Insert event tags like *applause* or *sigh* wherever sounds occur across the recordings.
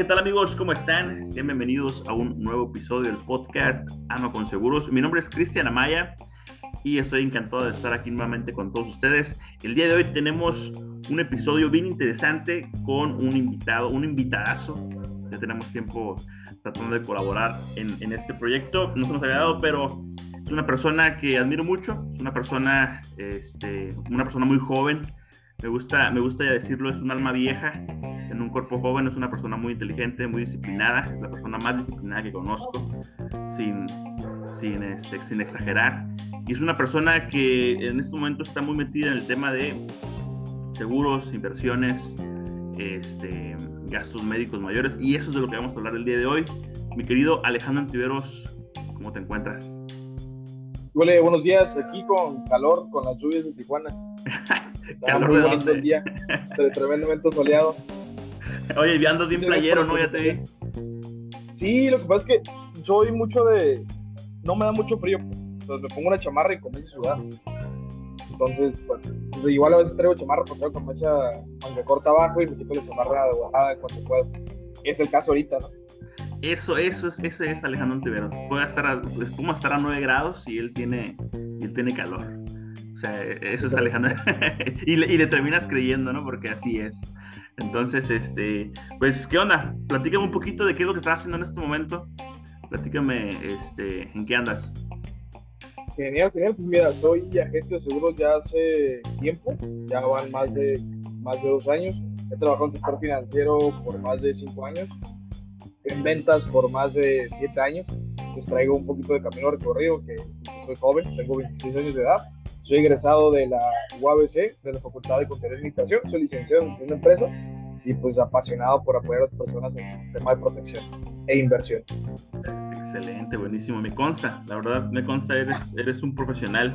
¿qué tal amigos? ¿Cómo están? Sean bienvenidos a un nuevo episodio del podcast Ama con Seguros. Mi nombre es Cristian Amaya y estoy encantado de estar aquí nuevamente con todos ustedes. El día de hoy tenemos un episodio bien interesante con un invitado, un invitadazo. Ya tenemos tiempo tratando de colaborar en, este proyecto. No se nos había dado, pero es una persona que admiro mucho. Es una persona, este, una persona muy joven. Me gusta, me gusta ya decirlo, es un alma vieja en un cuerpo joven, es una persona muy inteligente, muy disciplinada, es la persona más disciplinada que conozco, sin, sin, este, sin exagerar. Y es una persona que en este momento está muy metida en el tema de seguros, inversiones, este, gastos médicos mayores. Y eso es de lo que vamos a hablar el día de hoy. Mi querido Alejandro Antiveros, ¿cómo te encuentras? Hola, buenos días. Aquí con calor, con las lluvias de Tijuana. *laughs* calor de dónde? El día, tremendamente soleado. Oye, andas bien playero, ¿no? Ya te vi. Sí, lo que pasa es que soy mucho de. No me da mucho frío. Entonces me pongo una chamarra y comienzo a sudar. Entonces, pues, pues, igual a veces traigo chamarra porque esa manga corta abajo y me quito la chamarra de bajada cuando puedo. Es el caso ahorita, ¿no? Eso, eso es, eso es Alejandro Ontiveros. Puede estar a, pues, estar a 9 grados y él tiene, él tiene calor. O sea, eso es Alejandro. *laughs* y, le, y le terminas creyendo, ¿no? Porque así es. Entonces, este, pues, ¿qué onda? Platícame un poquito de qué es lo que estás haciendo en este momento. Platícame, este, ¿en qué andas? Genial, genial. Pues mira, soy agente de seguros ya hace tiempo, ya van más de, más de dos años. He trabajado en sector financiero por más de cinco años, en ventas por más de siete años. Les traigo un poquito de camino recorrido, que soy joven, tengo 26 años de edad. Soy egresado de la UABC, de la Facultad de Contaduría y Administración. Soy licenciado en Administración de Empresas y pues apasionado por apoyar a las personas en tema de protección e inversión. Excelente, buenísimo, me consta, la verdad me consta, eres, eres un profesional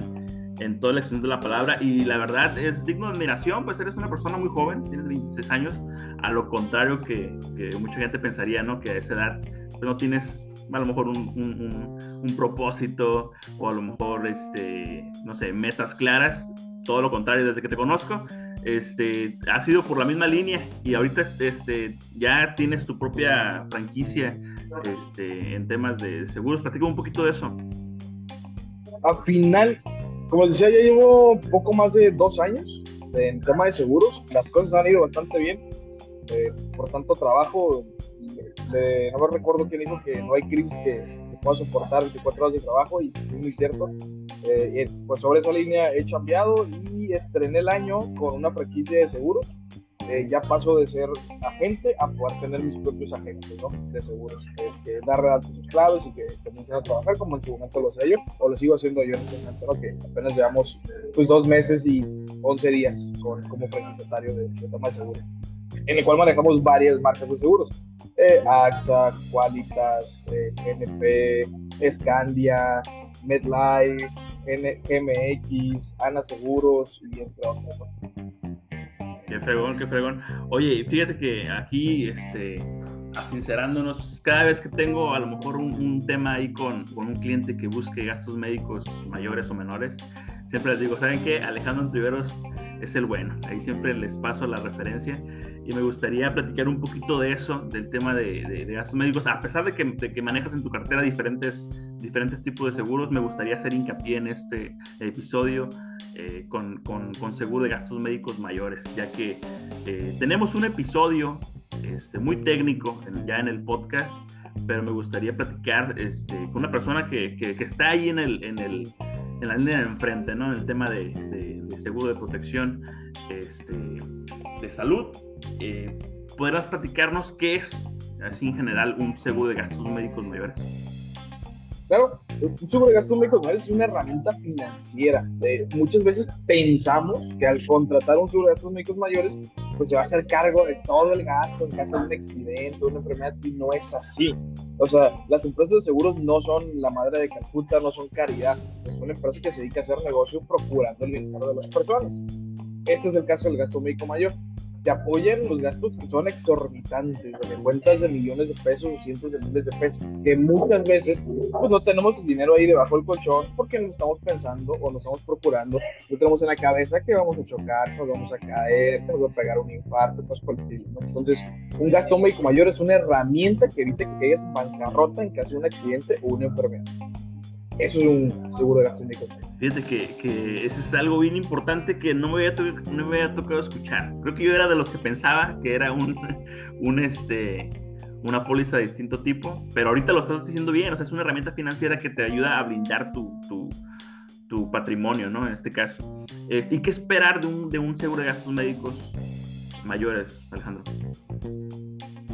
en toda la extensión de la palabra y la verdad es digno de admiración, pues eres una persona muy joven, tienes 26 años, a lo contrario que, que mucha gente pensaría, ¿no? Que a esa edad pues, no tienes a lo mejor un, un, un, propósito o a lo mejor, este, no sé, metas claras, todo lo contrario, desde que te conozco, este, ha sido por la misma línea y ahorita este, ya tienes tu propia franquicia este, en temas de seguros. Platica un poquito de eso. Al final, como decía, ya llevo poco más de dos años en tema de seguros. Las cosas han ido bastante bien. Eh, por tanto, trabajo. no me recuerdo quién dijo que no hay crisis que, que pueda soportar 24 horas de trabajo y es muy cierto. Eh, pues sobre esa línea he cambiado y estrené el año con una franquicia de seguros. Eh, ya paso de ser agente a poder tener mis propios agentes ¿no? de seguros, eh, que dar datos claves y que comiencen a trabajar como en su momento lo sé yo, o lo sigo haciendo yo en este momento, ¿no? que apenas llevamos pues, dos meses y 11 días con, como franquiciatario de, de tema de seguros, en el cual manejamos varias marcas de seguros. AXA, Qualitas, NP, Scandia, MedLife, MX, Ana Seguros y entre otros. Qué fregón, qué fregón. Oye, fíjate que aquí, este, sincerándonos, cada vez que tengo a lo mejor un, tema ahí con, con, un cliente que busque gastos médicos mayores o menores, siempre les digo, ¿saben qué? Alejandro Antiveros es el bueno. Ahí siempre les paso la referencia y me gustaría platicar un poquito de eso, del tema de, gastos médicos. A pesar de que, que, manejas en tu cartera diferentes, diferentes tipos de seguros, me gustaría hacer hincapié en este episodio eh, con, con, con, seguro de gastos médicos mayores, ya que eh, tenemos un episodio este, muy técnico ya en el podcast, pero me gustaría platicar este, con una persona que, que, que está ahí en el, en el en la línea de enfrente, ¿no? En el tema de, seguro de protección este, de salud. Eh, ¿Podrás platicarnos qué es, así en general, un seguro de gastos médicos mayores? Claro, un seguro es una herramienta financiera. Eh, muchas veces pensamos que al contratar un seguro de gastos médicos mayores, pues se va a hacer cargo de todo el gasto en caso de un accidente, una enfermedad, y no es así. O sea, las empresas de seguros no son la madre de Calcuta, no son caridad, son empresas que se dedican a hacer negocio procurando el bienestar de las personas. Este es el caso del gasto médico mayor. Te apoyan los gastos que son exorbitantes, de cuentas de millones de pesos o cientos de miles de pesos, que muchas veces pues no tenemos el dinero ahí debajo del colchón porque nos estamos pensando o nos estamos procurando, no tenemos en la cabeza que vamos a chocar, nos vamos a caer, nos va a pegar un infarto, cosas por estilo. Entonces, un gasto médico mayor es una herramienta que evita que caigas en bancarrota en caso de un accidente o una enfermedad. Eso es un seguro de gasto médico. Fíjate que, que eso es algo bien importante que no me, había no me había tocado escuchar. Creo que yo era de los que pensaba que era un, *laughs* un este, una póliza de distinto tipo, pero ahorita lo estás diciendo bien, o sea, es una herramienta financiera que te ayuda a blindar tu, tu, tu patrimonio, ¿no? En este caso. Este, ¿Y qué esperar de un, de un seguro de gastos médicos mayores, Alejandro?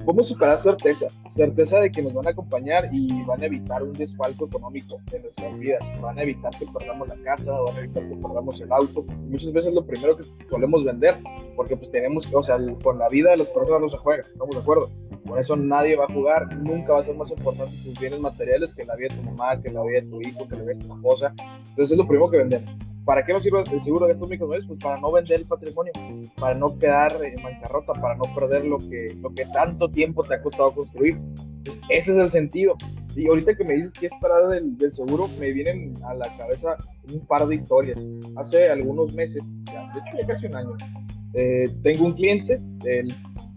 ¿Cómo superar certeza? Certeza de que nos van a acompañar y van a evitar un desfalco económico de nuestras vidas. Van a evitar que perdamos la casa, van a evitar que perdamos el auto. Muchas veces lo primero que solemos vender, porque pues tenemos, o sea, con la vida de las personas no se juega, estamos de acuerdo. Por eso nadie va a jugar, nunca va a ser más importante tus bienes materiales que la vida de tu mamá, que la vida de tu hijo, que la vida de tu esposa. Entonces es lo primero que vendemos. ¿Para qué nos sirve el seguro de estos micromeses? Pues para no vender el patrimonio, para no quedar en bancarrota, para no perder lo que, lo que tanto tiempo te ha costado construir. Ese es el sentido. Y ahorita que me dices que es para del, del seguro, me vienen a la cabeza un par de historias. Hace algunos meses, ya, de hecho ya casi un año, eh, tengo un cliente, él,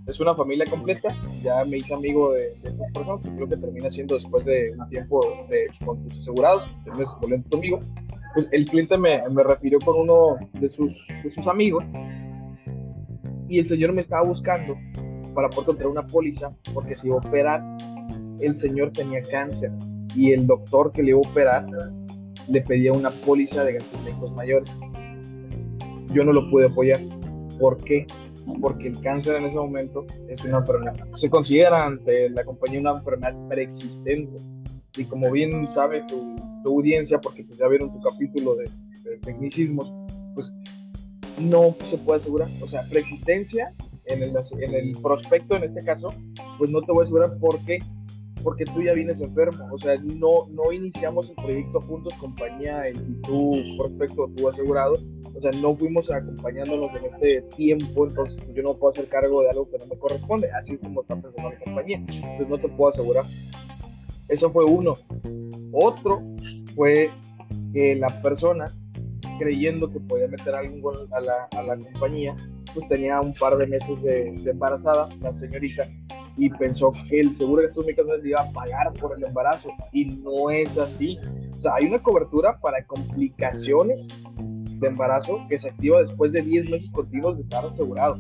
es una familia completa, ya me hice amigo de, de esas personas, creo que termina siendo después de un tiempo de, con tus asegurados, termina volviendo tu amigo pues el cliente me, me refirió con uno de sus, de sus amigos y el señor me estaba buscando para poder comprar una póliza porque se iba a operar. El señor tenía cáncer y el doctor que le iba a operar le pedía una póliza de gastos médicos mayores. Yo no lo pude apoyar. ¿Por qué? Porque el cáncer en ese momento es una enfermedad. Se considera ante la compañía una enfermedad preexistente. Y como bien sabe tu, audiencia, porque pues, ya vieron tu capítulo de, tecnicismos, pues no se puede asegurar. O sea, preexistencia en el, en el prospecto, en este caso, pues no te voy a asegurar por qué. Porque tú ya vienes enfermo. O sea, no, no iniciamos el proyecto juntos, compañía y tú, prospecto, tú asegurado. O sea, no fuimos acompañándonos en este tiempo, entonces pues, yo no puedo hacer cargo de algo que no me corresponde, así como está pensando la compañía. Entonces no te puedo asegurar. Eso fue uno. Otro fue que la persona, creyendo que podía meter algo a la, a la compañía, pues tenía un par de meses de, embarazada, la señorita, y pensó que el seguro de gastos médicos le iba a pagar por el embarazo. Y no es así. O sea, hay una cobertura para complicaciones de embarazo que se activa después de 10 meses continuos de estar asegurado.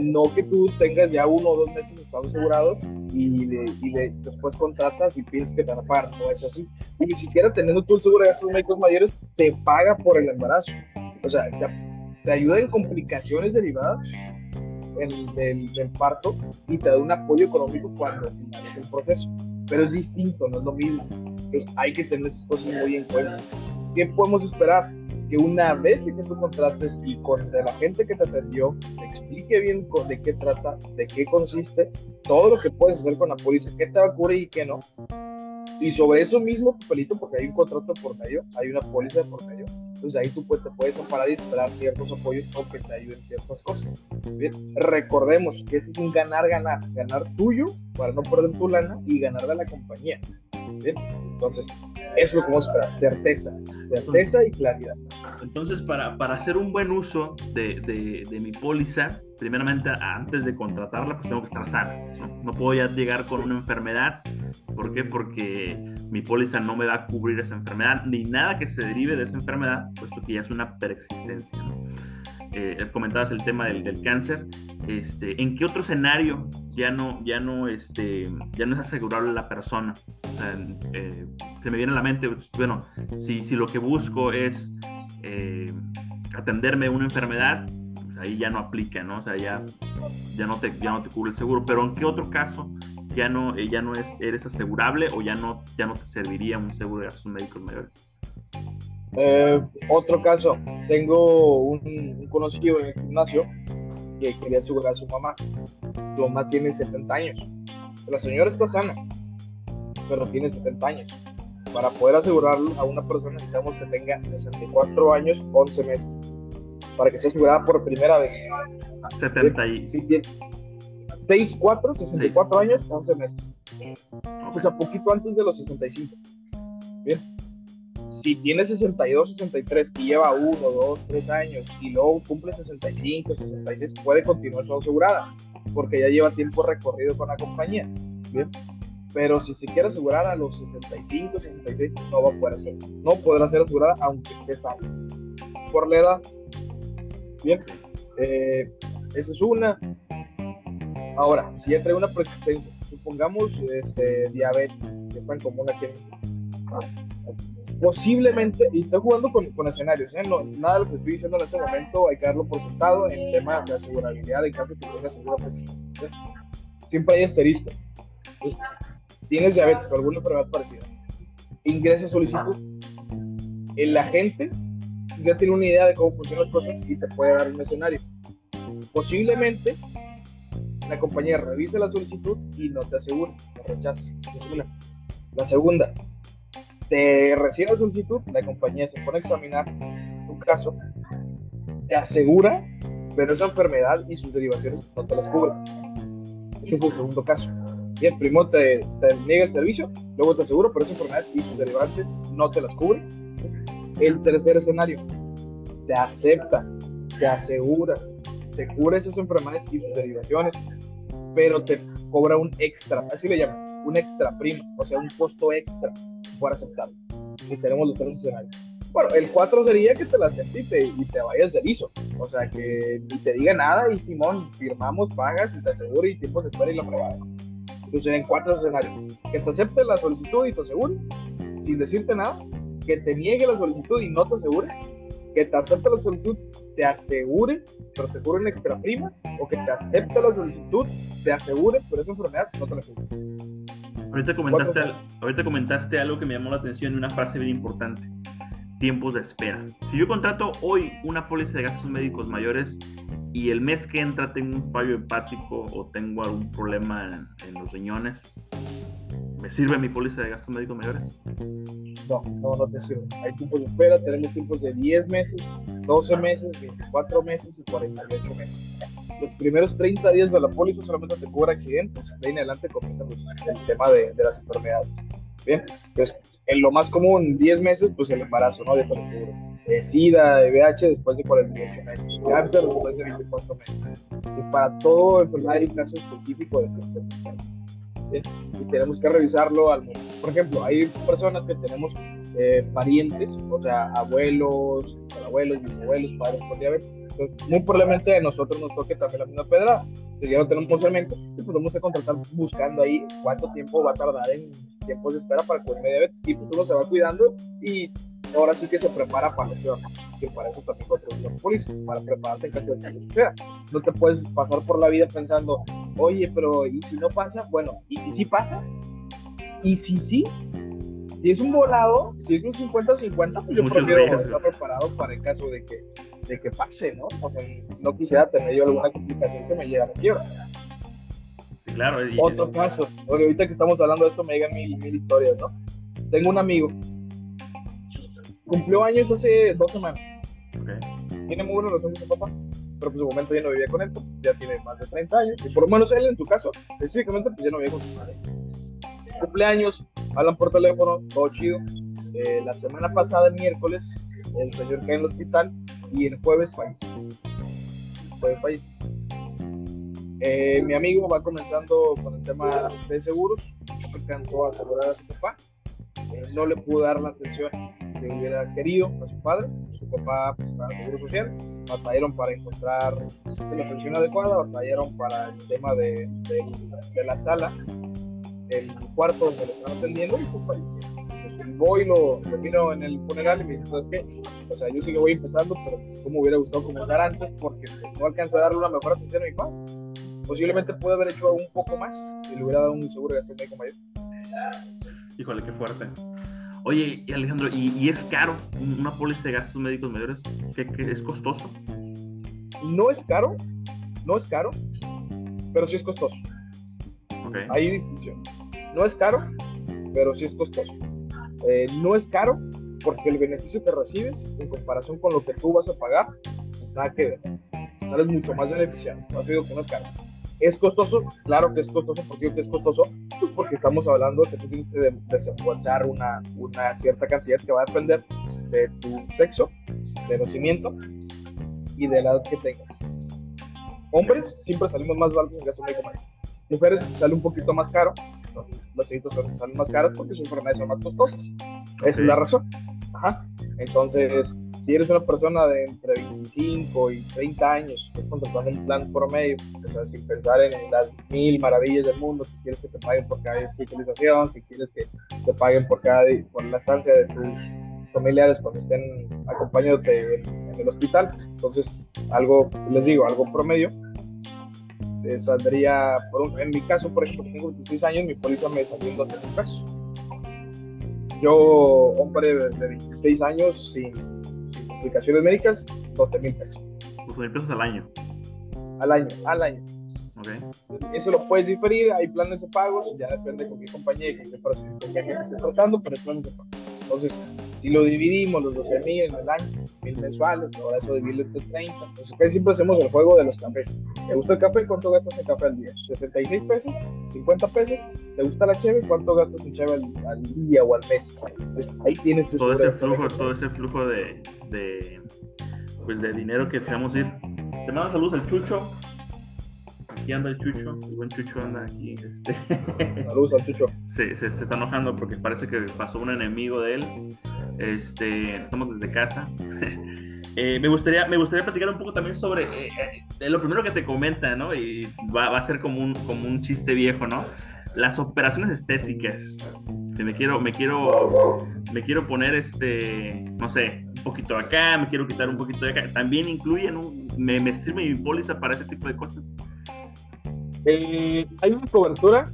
No que tú tengas ya uno o dos meses estado asegurado y, después contratas y piensas que te van a pagar. No es así. Y ni siquiera teniendo tú el seguro de gastos médicos mayores, te paga por el embarazo. O sea, te, ayuda en complicaciones derivadas del, del, parto y te da un apoyo económico cuando finaliza el proceso. Pero es distinto, no es lo mismo. Entonces hay que tener esas cosas muy en cuenta. ¿Qué podemos esperar? Que una vez que tú contrates y con la gente que te atendió, te explique bien de qué trata, de qué consiste, todo lo que puedes hacer con la póliza, qué te va a cubrir y qué no. Y sobre eso mismo, pelito, porque hay un contrato por medio, hay una póliza por medio, entonces ahí tú pues, te puedes amparar y esperar ciertos apoyos o que te ayuden ciertas cosas. Bien, recordemos que es un ganar-ganar, ganar tuyo para no perder tu lana y ganar de la compañía. Bien, entonces es lo que vamos certeza, certeza y claridad. Entonces, para, para hacer un buen uso de, de, de, mi póliza, primeramente, antes de contratarla, pues tengo que estar sana. ¿no? no puedo ya llegar con una enfermedad. ¿Por qué? Porque mi póliza no me va a cubrir esa enfermedad, ni nada que se derive de esa enfermedad, puesto que ya es una preexistencia. ¿no? Eh, comentabas el tema del, del, cáncer. Este, ¿En qué otro escenario ya no, ya no, este, ya no es asegurable la persona? eh, se me viene a la mente, pues, bueno, si, si lo que busco es eh, atenderme una enfermedad, ahí ya no aplica, ¿no? O sea, ya, ya, no te, ya no te cubre el seguro. Pero ¿en qué otro caso ya no, eh, ya no es, eres asegurable o ya no, ya no te serviría un seguro de gastos médicos mayores? Eh, otro caso, tengo un, conocido en el gimnasio que quería asegurar a su mamá. Su mamá tiene 70 años. La señora está sana, pero tiene 70 años. Para poder asegurar a una persona necesitamos que tenga 64 años, 11 meses. Para que sea asegurada por primera vez. 70 y... Sí, 6, 4, 64 años, 11 meses. O sea, poquito antes de los 65. Bien. Si tiene 62, 63 y lleva 1, 2, 3 años y luego cumple 65, 66, puede continuar su asegurada porque ya lleva tiempo recorrido con la compañía. Bien. Pero si se quiere asegurar a los 65, 66, no va a poder hacer. No podrá ser asegurada aunque esté sano. Por la edad. Bien. Eh, esa es una. Ahora, si ya trae una persistencia, supongamos este, diabetes, que fue en común aquí posiblemente, y estoy jugando con, con escenarios, ¿eh? no, nada de lo que estoy diciendo en este momento hay que darlo por sentado en tema de asegurabilidad en caso de que tengas seguro persistencia. Siempre hay asterisco. tienes diabetes o alguna enfermedad parecida, ingresa solicitud, el agente ya tiene una idea de cómo funcionan las cosas y te puede dar un escenario. Posiblemente la compañía revise la solicitud y no te asegura, te rechaza. es una. La segunda, te recibe la solicitud, la compañía se pone a examinar tu caso, te asegura, pero esa enfermedad y sus derivaciones no te las cubre. Ese es el segundo caso. Bien, primero te, te niega el servicio, luego te asegura, pero esa enfermedad y sus derivantes no te las cubre. El tercer escenario, te acepta, te asegura, te cubre esas enfermedades y sus derivaciones, pero te cobra un extra, así le llaman, un extra prima, o sea, un costo extra por aceptarlo. Y tenemos los tres escenarios. Bueno, el 4 sería que te la acepte y te, y te vayas de liso. O sea, que ni te diga nada y Simón, firmamos, pagas y te aseguro y tiempo de espera y la prueba. Entonces serían cuatro escenarios. Que te acepte la solicitud y te asegure, sin decirte nada. Que te niegue la solicitud y no te asegure. Que te acepte la solicitud, te asegure, pero te cubre una extra prima. O que te acepte la solicitud, te asegure, pero esa enfermedad no te la cubre. Ahorita comentaste, ahorita comentaste algo que me llamó la atención y una frase bien importante. Tiempos de espera. Si yo contrato hoy una póliza de gastos médicos mayores y el mes que entra tengo un fallo hepático o tengo algún problema en, los riñones, ¿me sirve mi póliza de gastos médicos mayores? No, no, no te sirve. Hay tiempos de espera, tenemos tiempos de 10 meses, 12 meses, 24 meses y 48 meses los primeros 30 días de la póliza solamente te cubre accidentes, de ahí en adelante comienza el tema de, de, las enfermedades. Bien, pues en lo más común, 10 meses, pues el embarazo, ¿no? De de SIDA, de VIH después de 48 meses, cáncer después de 24 meses. Y para todo enfermedad hay un caso específico de ¿Bien? Y tenemos que revisarlo al Por ejemplo, hay personas que tenemos eh, parientes, o sea, abuelos, abuelos, bisabuelos, padres con diabetes muy probablemente a nosotros nos toque también la misma pedra. Si ya no tenemos elemento, pues podemos contratar buscando ahí cuánto tiempo va a tardar en tiempos de espera para cubrir diabetes y pues uno se va cuidando y ahora sí que se prepara para lo peor, que para eso también un policía, para prepararte en caso de que sea. No te puedes pasar por la vida pensando, oye, pero ¿y si no pasa? Bueno, ¿y si sí pasa? ¿Y si sí? Si es un volado, si es un 50-50, pues yo prefiero estar preparado para el caso de que de que pase, ¿no? O sea, no quisiera tener yo alguna complicación que me lleve a la quiebra. Sí, claro. Otro caso, ahorita que estamos hablando de esto me llegan mil, mil historias, ¿no? Tengo un amigo, cumplió años hace dos semanas. Okay. Tiene muy buena relación con su papá, pero pues su momento ya no vivía con él, pues, ya tiene más de 30 años, y por lo menos él en su caso, específicamente, pues ya no vivía con su padre. Cumpleaños, hablan por teléfono, todo chido. Eh, la semana pasada, el miércoles, el señor cae en el hospital y el jueves país. Jueves país. Eh, mi amigo va comenzando con el tema de seguros, alcanzó a asegurar a su papá, eh, no le pudo dar la atención que hubiera querido a su padre, su papá pues, estaba en seguro social, batallaron para encontrar la atención adecuada, batallaron para el tema de, de, la sala, el cuarto donde le están atendiendo y pues falleció voy, lo termino en el funeral y me dice, ¿sabes qué? O sea, yo sí que voy empezando, pero como hubiera gustado comenzar antes porque no alcanza a darle una mejor atención a mi padre. Posiblemente puede haber hecho un poco más si le hubiera dado un seguro de gasto médico mayor. Híjole, qué fuerte. Oye, Alejandro, ¿y, es caro una póliza de gastos médicos mayores? ¿Qué, es costoso? No es caro, no es caro, pero sí es costoso. Okay. Hay distinción. No es caro, pero sí es costoso. Eh, no es caro porque el beneficio que recibes en comparación con lo que tú vas a pagar nada que ver. Sales mucho más beneficiado. No digo que no es caro. ¿Es costoso? Claro que es costoso. ¿Por qué es costoso? Pues porque estamos hablando de que tú tienes que desembolsar una, una cierta cantidad que va a depender de tu sexo, de nacimiento y de la edad que tengas. Hombres siempre salimos más baratos en gasto médico. Mujeres sale un poquito más caro. Las citas salen más caras porque sus enfermedades son más costosas. Esa es la razón. Ajá. Entonces, si eres una persona de entre 25 y 30 años, estás contratando un plan promedio, o sea, sin pensar en las mil maravillas del mundo, que quieres que te paguen por cada hospitalización, que quieres que te paguen por cada por la estancia de tus familiares cuando estén acompañándote en, el hospital, pues, entonces algo, les digo, algo promedio, eh, saldría, por en mi caso, por ejemplo, tengo 26 años, mi póliza me salió en 12 mil pesos. Yo, hombre de, de 26 años, sin complicaciones médicas, 12 mil pesos. 12 mil pesos al año. Al año, al año. Okay. Eso lo puedes diferir, hay planes de pagos, ya depende con qué compañía y con qué, qué gente esté tratando, pero hay planes de pago. Entonces, si lo dividimos, los 12 mil en el año, mil mensuales, ahora eso dividirlo entre 30. Entonces, que siempre hacemos el juego de los cafés. ¿Te gusta el café? ¿Cuánto gastas en café al día? ¿66 pesos? ¿50 pesos? ¿Te gusta la cheve? ¿Cuánto gastas en cheve al, al día o al mes? Entonces, ahí tienes tu todo ese flujo, todo ese flujo de, de, pues de dinero que dejamos ir. Te mando saludos al Chucho. Aquí anda el Chucho, el buen Chucho anda aquí. Este. Saludos al Chucho. *laughs* Se, se, está enojando porque parece que pasó un enemigo de él. Este, estamos desde casa. *laughs* eh, me, gustaría, me gustaría platicar un poco también sobre eh, eh, lo primero que te comenta, ¿no? Y va, a ser como un, como un chiste viejo, ¿no? Las operaciones estéticas. Me quiero, me quiero, me quiero poner este, no sé, un poquito acá, me quiero quitar un poquito de acá. También incluyen, un, me, me sirve mi póliza para ese tipo de cosas. Hay una cobertura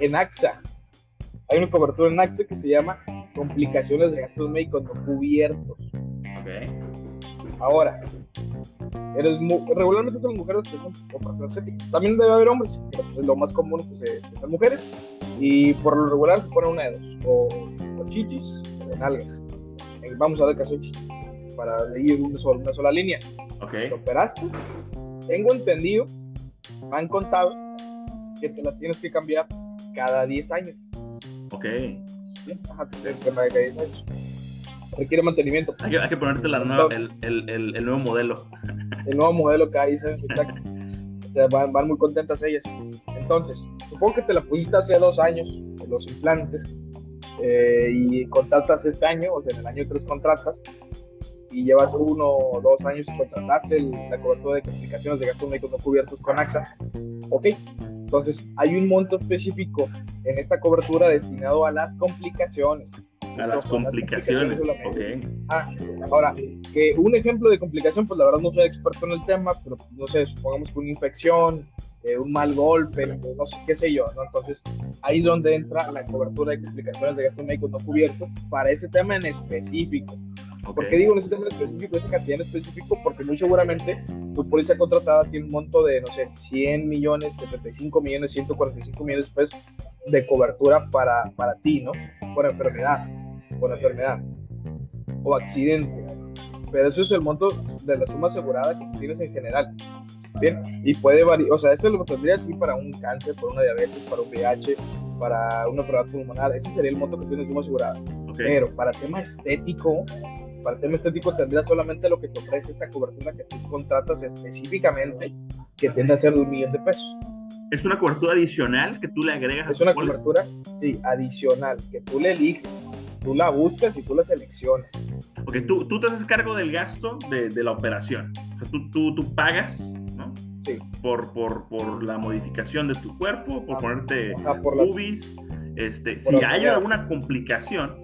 en AXA. Hay una cobertura en AXA que se llama complicaciones de gastos médicos no cubiertos. Okay. Ahora, eres regularmente son mujeres que son estéticas. También debe haber hombres, pero pues lo más común es que, se, que sean mujeres. Y por lo regular se pone una de dos, o, o chichis o nalgas. Vamos a ver caso chichis, para leer una sola, una sola línea. Okay. Te operaste, tengo entendido, me han contado que te la tienes que cambiar cada 10 años. Ok. Ajá, te tienes que cambiar cada 10 años. Requiere mantenimiento. Hay que, hay que ponerte la nueva, el, el, el, el, nuevo modelo. *laughs* El nuevo modelo cada 10 años, exacto. o sea, van, van, muy contentas ellas. Entonces, supongo que te la pusiste hace dos años, los implantes, eh, y contratas este año, o sea, en el año 3 contratas, y llevas uno o dos años y contrataste el, la cobertura de complicaciones de gastos médicos no cubiertos con AXA, ok. Entonces, hay un monto específico en esta cobertura destinado a las complicaciones. A las complicaciones, las complicaciones ok. Ah, ahora, que un ejemplo de complicación, pues la verdad no soy experto en el tema, pero no sé, supongamos que una infección, eh, un mal golpe, no sé qué sé yo, ¿no? Entonces, ahí es donde entra la cobertura de complicaciones de gastos médicos no cubiertos para ese tema en específico. Okay. ¿Por qué digo en ese tema específico, esa cantidad en específico? Porque muy seguramente tu póliza contratada tiene un monto de, no sé, 100 millones, 75 millones, 145 millones de pesos de cobertura para, para ti, ¿no? Por enfermedad, por enfermedad o accidente. Pero eso es el monto de la suma asegurada que tienes en general. Bien, y puede variar, o sea, eso lo tendrías así para un cáncer, para una diabetes, para un VIH, para una enfermedad pulmonar, ese sería el monto que tienes suma asegurada. Okay. Pero para tema estético, para el tema estético tendrías solamente lo que te ofrece esta cobertura que tú contratas específicamente, que tiende a ser de un millón de pesos. ¿Es una cobertura adicional que tú le agregas? Es una cobertura, sí, adicional, que tú le eliges, tú la buscas y tú la seleccionas. Porque tú, tú te haces cargo del gasto de, de la operación. O sea, tú, tú, tú pagas, ¿no? Sí. Por, por, por la modificación de tu cuerpo, por ah, ponerte ah, por UBIs. Este, si hay alguna complicación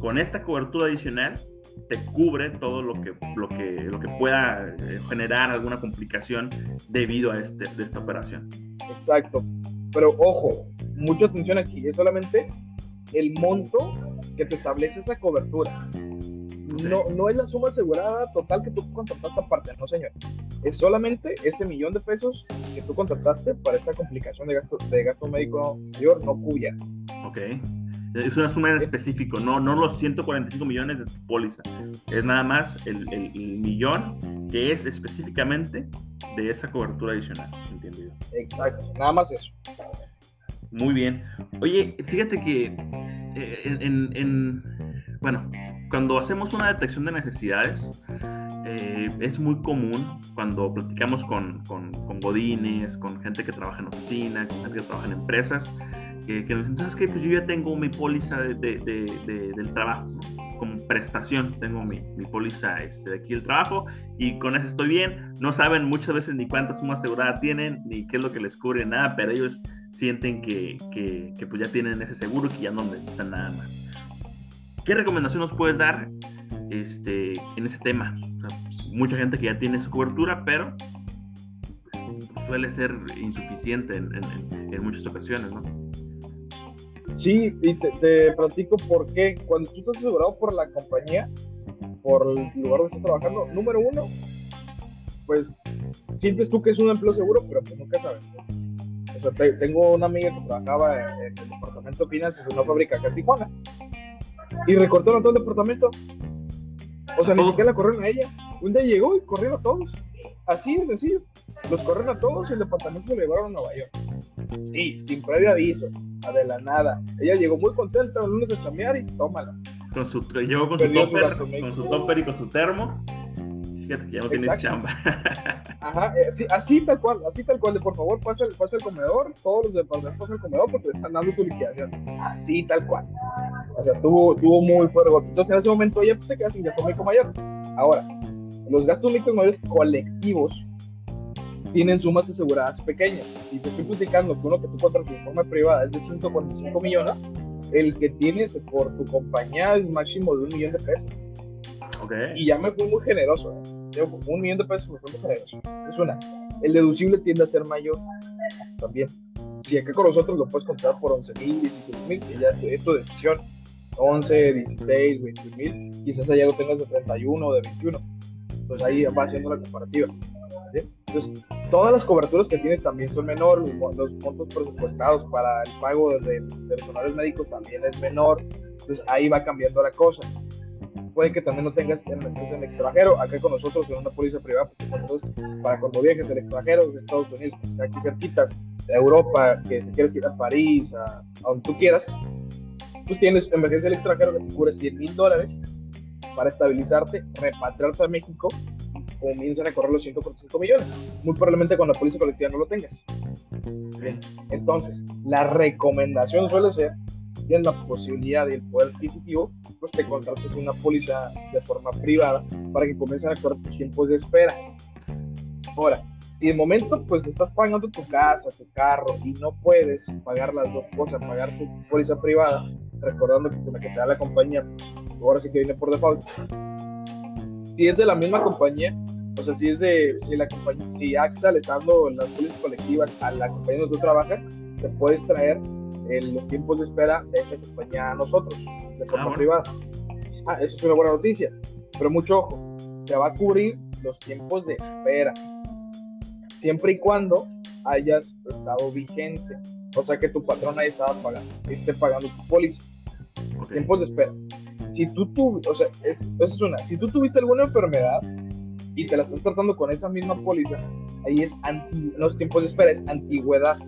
con esta cobertura adicional, te cubre todo lo que, lo que, lo que pueda generar alguna complicación debido a este, de esta operación. Exacto. Pero ojo, mucha atención aquí, es solamente el monto que te establece esa cobertura. Okay. No, no es la suma asegurada total que tú contrataste aparte, no señor. Es solamente ese millón de pesos que tú contrataste para esta complicación de gasto, de gasto médico mayor no cuya. Ok. Es una suma en específico, no, no los 145 millones de tu póliza. Es nada más el, el, el millón que es específicamente de esa cobertura adicional, ¿entendido? Exacto, nada más eso. Muy bien. Oye, fíjate que eh, en, bueno, cuando hacemos una detección de necesidades, eh, es muy común cuando platicamos con, con, con, godines, con gente que trabaja en oficina, con gente que trabaja en empresas, que dicen, ¿sabes qué? Pues yo ya tengo mi póliza de, de, del trabajo, como prestación, tengo mi, mi póliza este, de aquí el trabajo y con eso estoy bien. No saben muchas veces ni cuánta suma asegurada tienen, ni qué es lo que les cubre, nada, pero ellos sienten que, que, que pues ya tienen ese seguro que ya no necesitan nada más. ¿Qué recomendación nos puedes dar este, en ese tema? mucha gente que ya tiene su cobertura, pero suele ser insuficiente en, en, muchas ocasiones, ¿no? Sí, y te, te, platico por qué. Cuando tú estás asegurado por la compañía, por el lugar donde estás trabajando, número uno, pues sientes tú que es un empleo seguro, pero que nunca sabes. O sea, tengo una amiga que trabajaba en, el departamento de finanzas en una fábrica acá en Tijuana y recortaron todo el departamento. O sea, ni siquiera la corrieron a ella. Un día llegó y corrieron a todos. Así es sencillo. Los corrieron a todos y el departamento se lo llevaron a Nueva York. Sí, sin previo aviso, de la nada. Ella llegó muy contenta el lunes de chambear y tómala. Con su, llegó con su, topper, con su topper y con su termo Fíjate que ya no tienes chamba. *laughs* Ajá, eh, así tal cual, así tal cual, de por favor pasa el, pasa el comedor, todos los departamentos pasan el comedor porque están dando tu liquidación. Así tal cual. O sea, tuvo, tuvo muy fuerte golpe. Entonces en ese momento ella pues, se queda sin gasto médico mayor. Ahora, los gastos médicos mayores colectivos tienen sumas aseguradas pequeñas. Y te estoy platicando que uno que tú contratas de forma privada es de 145 millones, el que tienes por tu compañía es máximo de un millón de pesos. Y ya me fui muy generoso. ¿eh? Un millón de pesos me fue muy generoso. Es una. El deducible tiende a ser mayor también. Si acá con nosotros lo puedes comprar por 11 mil, 16 mil, que ya es tu decisión. 11, 16, 20 mil, quizás allá lo tengas de 31 o de 21. Entonces ahí va haciendo la comparativa. Entonces, todas las coberturas que tienes también son menores, los montos presupuestados para el pago de, de personales médicos también es menor. Entonces ahí va cambiando la cosa puede que también lo tengas en, en el extranjero, acá con nosotros en una póliza privada, porque para cuando viajes al extranjero, de Estados Unidos, pues, aquí cerquitas, de Europa, que si quieres ir a París, a, donde tú quieras, pues tienes emergencia del extranjero que te cubre 100 mil dólares para estabilizarte, repatriarte a México, comienzan a correr los 145 millones. Muy probablemente con la póliza colectiva no lo tengas. Entonces, la recomendación suele ser tienes la posibilidad y el poder adquisitivo, pues te contrates una póliza de forma privada para que comiencen a tus tiempos de espera. Ahora, si de momento pues estás pagando tu casa, tu carro y no puedes pagar las dos cosas, pagar tu póliza privada, recordando que con la que te da la compañía, ahora sí que viene por default. Si es de la misma compañía, o sea, si es de, si la compañía, si AXA le está dando las pólizas colectivas a la compañía donde tú trabajas, te puedes traer los tiempos de espera de esa compañía a nosotros, de forma ah, privada. Ah, eso es una buena noticia. Pero mucho ojo, se va a cubrir los tiempos de espera, siempre y cuando hayas estado vigente. O sea que tu patrón ahí estaba pagando, esté pagando tu póliza. Tiempos de espera. Si tú tuviste, o sea, es, eso es una, si tú tuviste alguna enfermedad y te la estás tratando con esa misma póliza, ahí es anti, los tiempos de espera, es antigüedad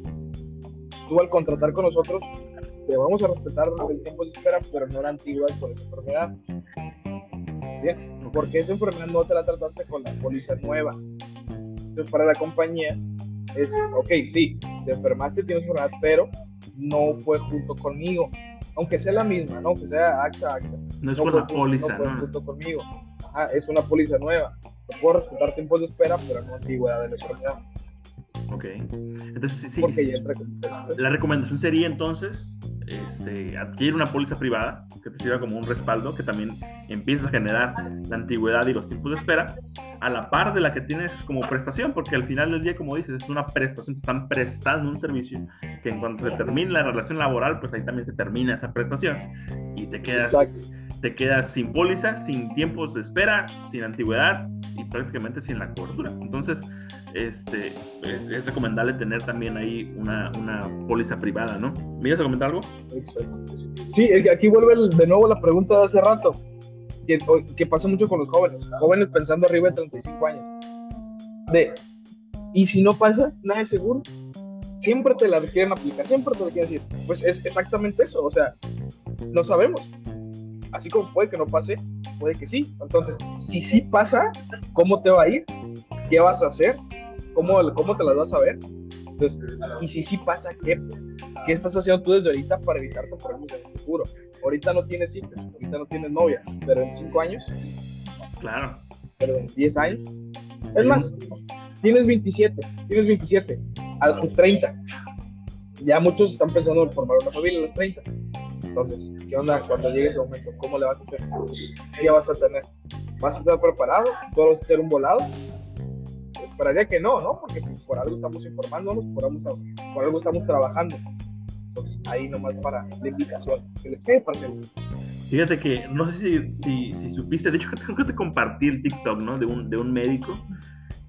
tú al contratar con nosotros, te vamos a respetar el tiempo de espera, pero no la antigüedad por esa enfermedad. Bien, porque esa enfermedad no te la trataste con la póliza nueva. Entonces, para la compañía, es, ok, sí, te enfermaste, tienes enfermedad, pero no fue junto conmigo. Aunque sea la misma, ¿no? Aunque sea AXA, AXA. No es la póliza, no. Conmigo. Ajá, es una póliza nueva. Te puedo respetar tiempos de espera, pero no antigüedad de la enfermedad. Ok. Entonces, sí, sí, la recomendación sería entonces este, adquirir una póliza privada que te sirva como un respaldo, que también empieza a generar la antigüedad y los tiempos de espera, a la par de la que tienes como prestación, porque al final del día, como dices, es una prestación, te están prestando un servicio que en cuanto se termine la relación laboral, pues ahí también se termina esa prestación y te quedas, te quedas sin póliza, sin tiempos de espera, sin antigüedad y prácticamente sin la cobertura. Entonces, este, es, recomendable tener también ahí una, una póliza privada, ¿no? ¿Me ibas a comentar algo? Sí, aquí vuelve de nuevo la pregunta de hace rato, que, que pasa mucho con los jóvenes, jóvenes pensando arriba de 35 años. de, y si no pasa, nada es seguro. Siempre te la quieren aplicar, siempre te la quieren decir. Pues es exactamente eso, o sea, no sabemos. Así como puede que no pase, puede que sí. Entonces, si sí pasa, ¿cómo te va a ir? ¿Qué vas a hacer? ¿Cómo, cómo te las vas a ver? Entonces, y si sí pasa, ¿qué? ¿Qué estás haciendo tú desde ahorita para evitarte problemas en el futuro? Ahorita no tienes hijos, ahorita no tienes novia, pero en 5 años. Claro. Pero en 10 años. Es más, tienes 27, tienes 27, a tus 30. Ya muchos están pensando en formar una familia a los 30. Entonces, ¿qué onda cuando llegue ese momento? ¿Cómo le vas a hacer? ¿Qué vas a tener? ¿Vas a estar preparado? ¿Tú vas a tener un volado? Esperaría que no, ¿no? Porque pues, por algo estamos informándonos, por algo, estamos trabajando. Entonces, ahí nomás para la. Se les quede para Fíjate que no sé si, supiste, de hecho creo que te TikTok, ¿no? De un, de un médico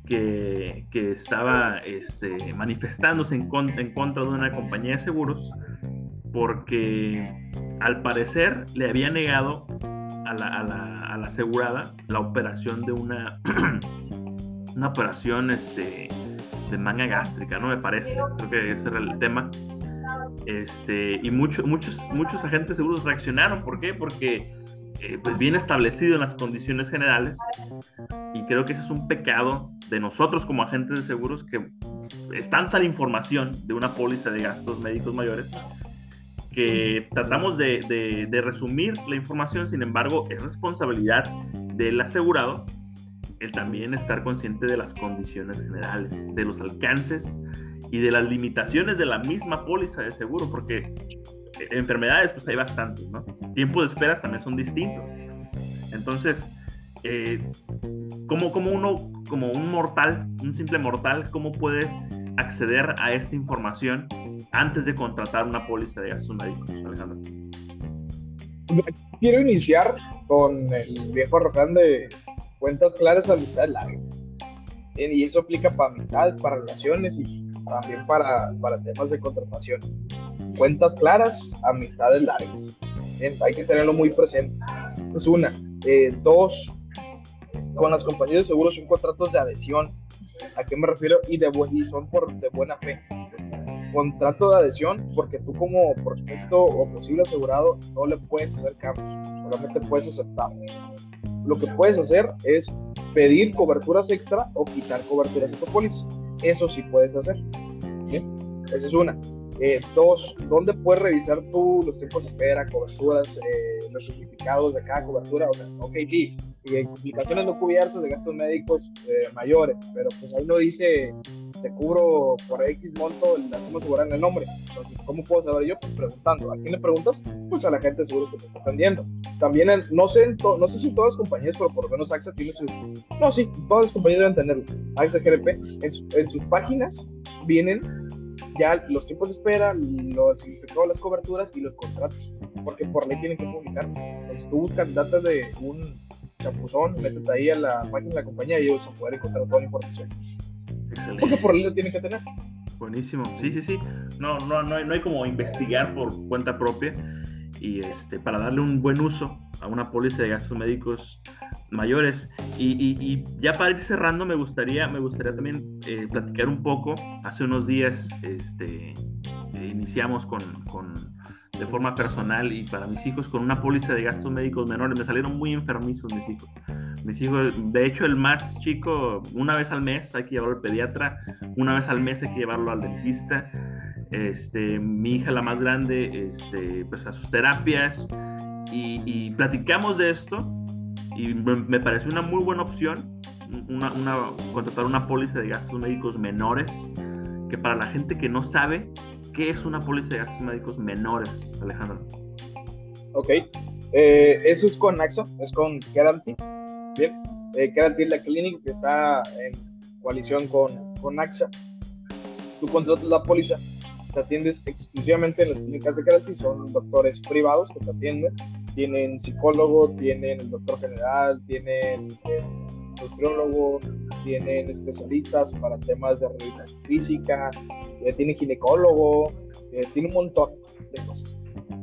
que, que estaba este, manifestándose en, contra de una compañía de seguros porque al parecer le había negado a la, a la asegurada la operación de una, *clears throat* una operación este, de manga gástrica, ¿no? Me parece, creo que ese era el tema. Este, y muchos muchos, muchos agentes seguros reaccionaron. ¿Por qué? Porque eh, pues bien establecido en las condiciones generales y creo que ese es un pecado de nosotros como agentes de seguros que es tanta la información de una póliza de gastos médicos mayores que tratamos de, de, de resumir la información, sin embargo es responsabilidad del asegurado el también estar consciente de las condiciones generales, de los alcances y de las limitaciones de la misma póliza de seguro, porque enfermedades pues hay bastantes, ¿no? Tiempos de esperas también son distintos. Entonces, eh, como, como uno, como un mortal, un simple mortal, cómo puede acceder a esta información antes de contratar una póliza de gastos médicos, Alejandro? Quiero iniciar con el viejo refrán de cuentas claras, amistades largas. Y eso aplica para amistades, para relaciones y también para, para temas de contratación. Cuentas claras, amistades largas. hay que tenerlo muy presente. Esa es una. Eh, dos, con las compañías de seguros son contratos de adhesión. ¿A qué me refiero? Y, de y son por, de buena fe. Contrato de adhesión porque tú como prospecto o posible asegurado no le puedes hacer cambios, solamente puedes aceptar. Lo que puedes hacer es pedir coberturas extra o quitar coberturas de tu póliza. Eso sí puedes hacer. Esa es una. Eh, dos, ¿dónde puedes revisar tú los tiempos de espera, coberturas, eh, los certificados de cada cobertura? O sea, ok, sí, y complicaciones no cubiertas de gastos médicos eh, mayores, pero pues ahí no dice te cubro por X monto, cómo asegurar el nombre. Entonces, ¿cómo puedo saber yo? Pues preguntando. ¿A quién le preguntas? Pues a la gente seguro que te está atendiendo. También, no sé, no sé si todas las compañías, pero por lo menos AXA tiene su... No, sí, todas las compañías deben tenerlo. AXA GRP, en, en sus páginas vienen ya los tiempos de espera, los todas las coberturas y los contratos, porque por ley tienen que publicar. Entonces tú buscas datos de un chapuzón, métete ahí a la página de la compañía y ellos van a poder encontrar toda la información. Excelente. Porque por ley lo tienen que tener. Buenísimo, sí, sí, sí. No, no, no, hay, no hay como investigar por cuenta propia y este, para darle un buen uso a una póliza de gastos médicos mayores. Y, y, ya para ir cerrando, me gustaría, me gustaría también eh, platicar un poco. Hace unos días este, eh, iniciamos con, con, de forma personal y para mis hijos con una póliza de gastos médicos menores. Me salieron muy enfermizos mis hijos. Mis hijos, de hecho, el más chico, una vez al mes hay que llevarlo al pediatra, una vez al mes hay que llevarlo al dentista. Este, mi hija, la más grande, este, pues a sus terapias y, platicamos de esto y me, pareció una muy buena opción una, contratar una póliza de gastos médicos menores que para la gente que no sabe qué es una póliza de gastos médicos menores, Alejandro. Ok, eh, eso es con AXA, es con Guarantee. Bien, eh, la clínica que está en coalición con, con AXA. Tú contratas la póliza te atiendes exclusivamente en las clínicas de Guarantee, son doctores privados que te atienden tienen psicólogo, tienen el doctor general, tienen nutriólogo, tienen especialistas para temas de rehabilitación física, eh, tienen ginecólogo, eh, tiene un montón de cosas.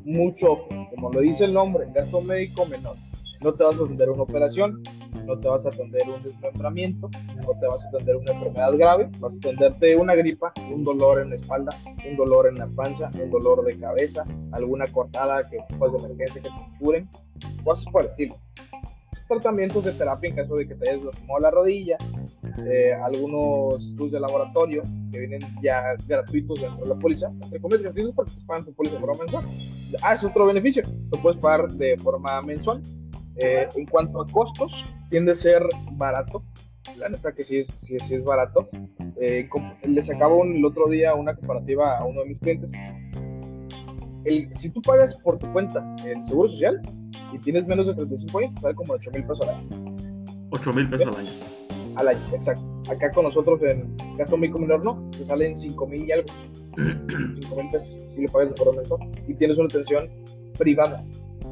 Mucho, como lo dice el nombre, gasto médico menor. No te vas a hacer una operación, no te vas a atender un desmembramiento, no te vas a atender una enfermedad grave, vas a atenderte una gripa, un dolor en la espalda, un dolor en la panza, un dolor de cabeza, alguna cortada que pues, de emergencia que te curen, cosas por el estilo. Tratamientos de terapia en caso de que te hayas lastimado la rodilla, eh, algunos estudios de laboratorio que vienen ya gratuitos dentro de la póliza, entre comillas gratuitos porque se pagan tu póliza de forma mensual. Ah, es otro beneficio, lo puedes pagar de forma mensual. Eh, en cuanto a costos, tiende a ser barato, la neta que sí es, sí, sí es barato. Eh, les acabo el otro día una comparativa a uno de mis clientes. El, si tú pagas por tu cuenta el seguro social y tienes menos de 35 años, te sale como 8 mil pesos al año. 8 mil pesos al año al año, exacto. Acá con nosotros en gasto médico menor no, te salen 5 mil y algo. *clears throat* 5 mil pesos si le pagas por mes y tienes una atención privada,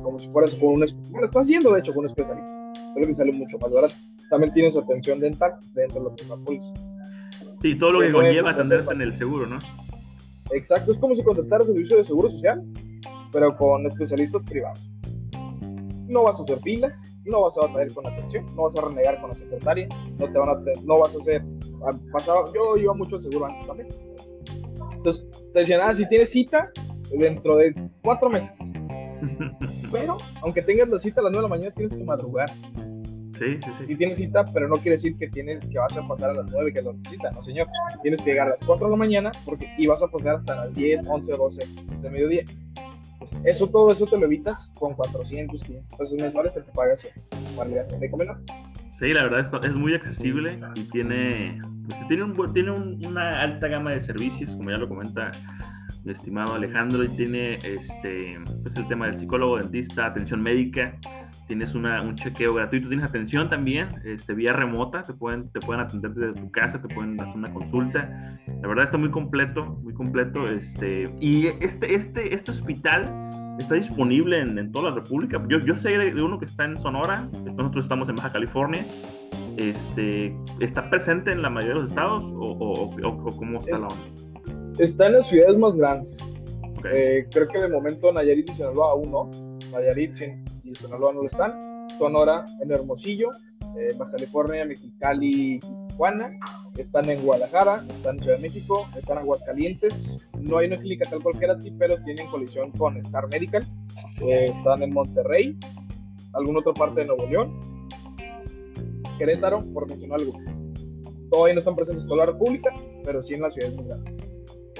como si fueras con un. Bueno, estás yendo de hecho con un especialista, pero que sale mucho más barato. También tienes atención dental dentro de lo que es la póliza. Sí, todo lo que conlleva atenderte en el seguro, ¿no? Exacto, es como si contrataras servicio de seguro social, pero con especialistas privados. No vas a hacer filas, no vas a batallar con atención, no vas a renegar con la secretaria, no te van a, no vas a hacer, pasaba, yo iba mucho seguro antes también. Entonces, te decían, ah, si tienes cita, dentro de cuatro meses. *laughs* Pero, aunque tengas la cita a las nueve de la mañana, tienes que madrugar. Sí, sí, sí. Si tienes cita, pero no quiere decir que tienes que vas a pasar a las nueve, que es la cita, no señor. Tienes que llegar a las cuatro de la mañana porque, y vas a pasar hasta las 10, 11 o 12 de mediodía. Eso, todo eso te lo evitas con 400, 500 pesos mensuales que te pagas de comer. Sí, la verdad es, es muy accesible y tiene, pues, tiene, un, tiene una alta gama de servicios, como ya lo comenta mi estimado Alejandro, y tiene este, pues el tema del psicólogo, dentista, atención médica, tienes una, un chequeo gratuito, tienes atención también, este, vía remota, te pueden, te pueden atender desde tu casa, te pueden hacer una consulta. La verdad está muy completo, muy completo. Este, y este, este, este hospital está disponible en, en toda la República. Yo, yo sé de, uno que está en Sonora, nosotros estamos en Baja California. Este, ¿Está presente en la mayoría de los estados o, o, o, cómo está la onda? Está en las ciudades más grandes. Eh, creo que de momento Nayarit y Sinaloa aún no. Nayarit y Sonora no lo están. Sonora en Hermosillo, eh, Baja California, Mexicali, Tijuana. Están en Guadalajara, están en Ciudad de México, están en Aguascalientes. No hay una clínica tal cual que era ti, pero tienen colisión con Star Medical. Eh, están en Monterrey, alguna otra parte de Nuevo León, Querétaro, por mencionar algunos. Todavía no están presentes en toda la República, pero sí en las ciudades más grandes.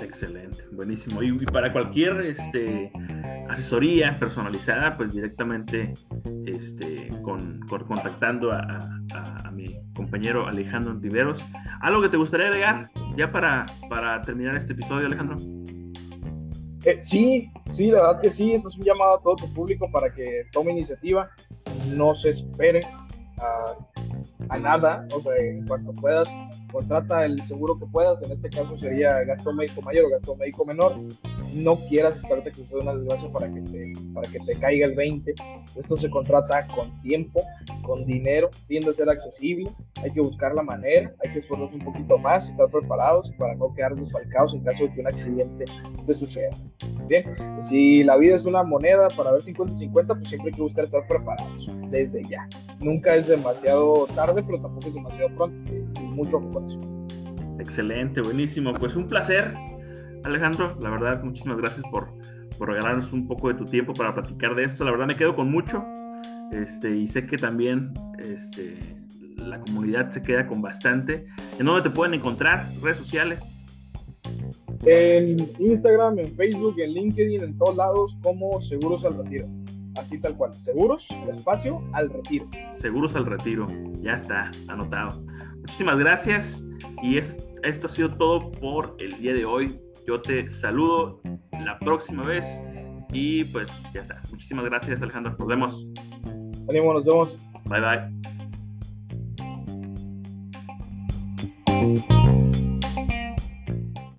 Excelente, buenísimo. Y, para cualquier este, asesoría personalizada, pues directamente este, con, contactando a, mi compañero Alejandro Antiveros. ¿Algo que te gustaría agregar ya para, para terminar este episodio, Alejandro? Eh, sí, sí, la verdad que sí, esto es un llamado a todo tu público para que tome iniciativa, no se espere a, a nada, o sea, en cuanto puedas, contrata el seguro que puedas, en este caso sería gasto médico mayor o gasto médico menor, no quieras esperarte que sea una desgracia para que te, para que te caiga el 20, esto se contrata con tiempo, con dinero, tiende a ser accesible, hay que buscar la manera, hay que esforzarse un poquito más, estar preparados para no quedar desfalcados en caso de que un accidente te suceda. Bien, si la vida es una moneda para ver 50-50, pues siempre hay que buscar estar preparados desde ya. Nunca es demasiado tarde, pero tampoco es demasiado pronto. Mucho Excelente, buenísimo. Pues un placer, Alejandro. La verdad, muchísimas gracias por, por regalarnos un poco de tu tiempo para platicar de esto. La verdad, me quedo con mucho. Este, y sé que también este, la comunidad se queda con bastante. ¿En dónde te pueden encontrar? ¿Redes sociales? En Instagram, en Facebook, en LinkedIn, en todos lados, como Seguros al Retiro. Así tal cual. Seguros, espacio, al retiro. Seguros al retiro. Ya está, anotado. Muchísimas gracias. Y es, esto ha sido todo por el día de hoy. Yo te saludo la próxima vez. Y pues ya está. Muchísimas gracias, Alejandro. Nos vemos. Ánimo, nos vemos. Bye bye.